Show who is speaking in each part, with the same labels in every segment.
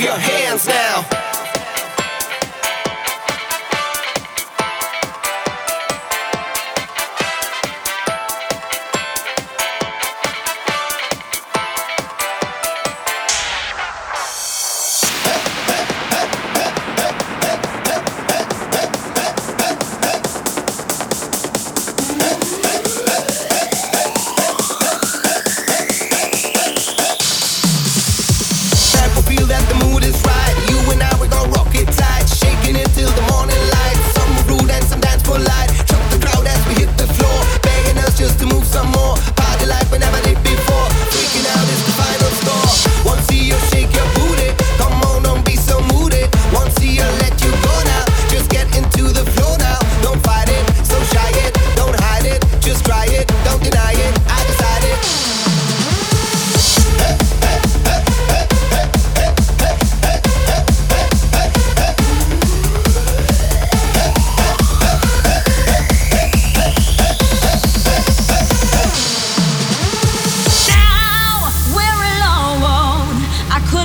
Speaker 1: your hands now.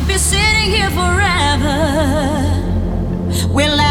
Speaker 2: be sitting here forever.
Speaker 1: We'll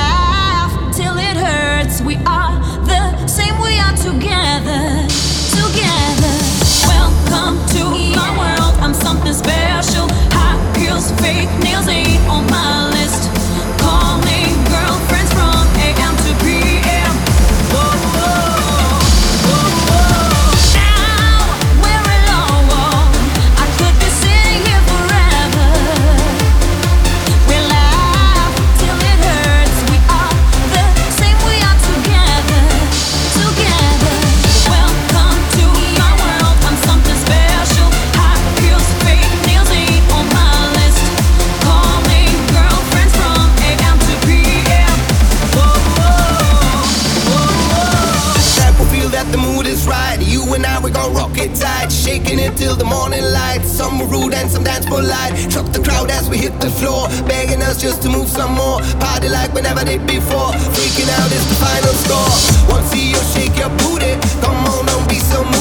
Speaker 1: that the mood is right. You and I, we gon' rock it tight, shaking it till the morning light. Some were rude and some dance polite. Shock the crowd as we hit the floor, begging us just to move some more. Party like we never did before. Freaking out is the final score. Once see you shake your booty, come on, don't be so.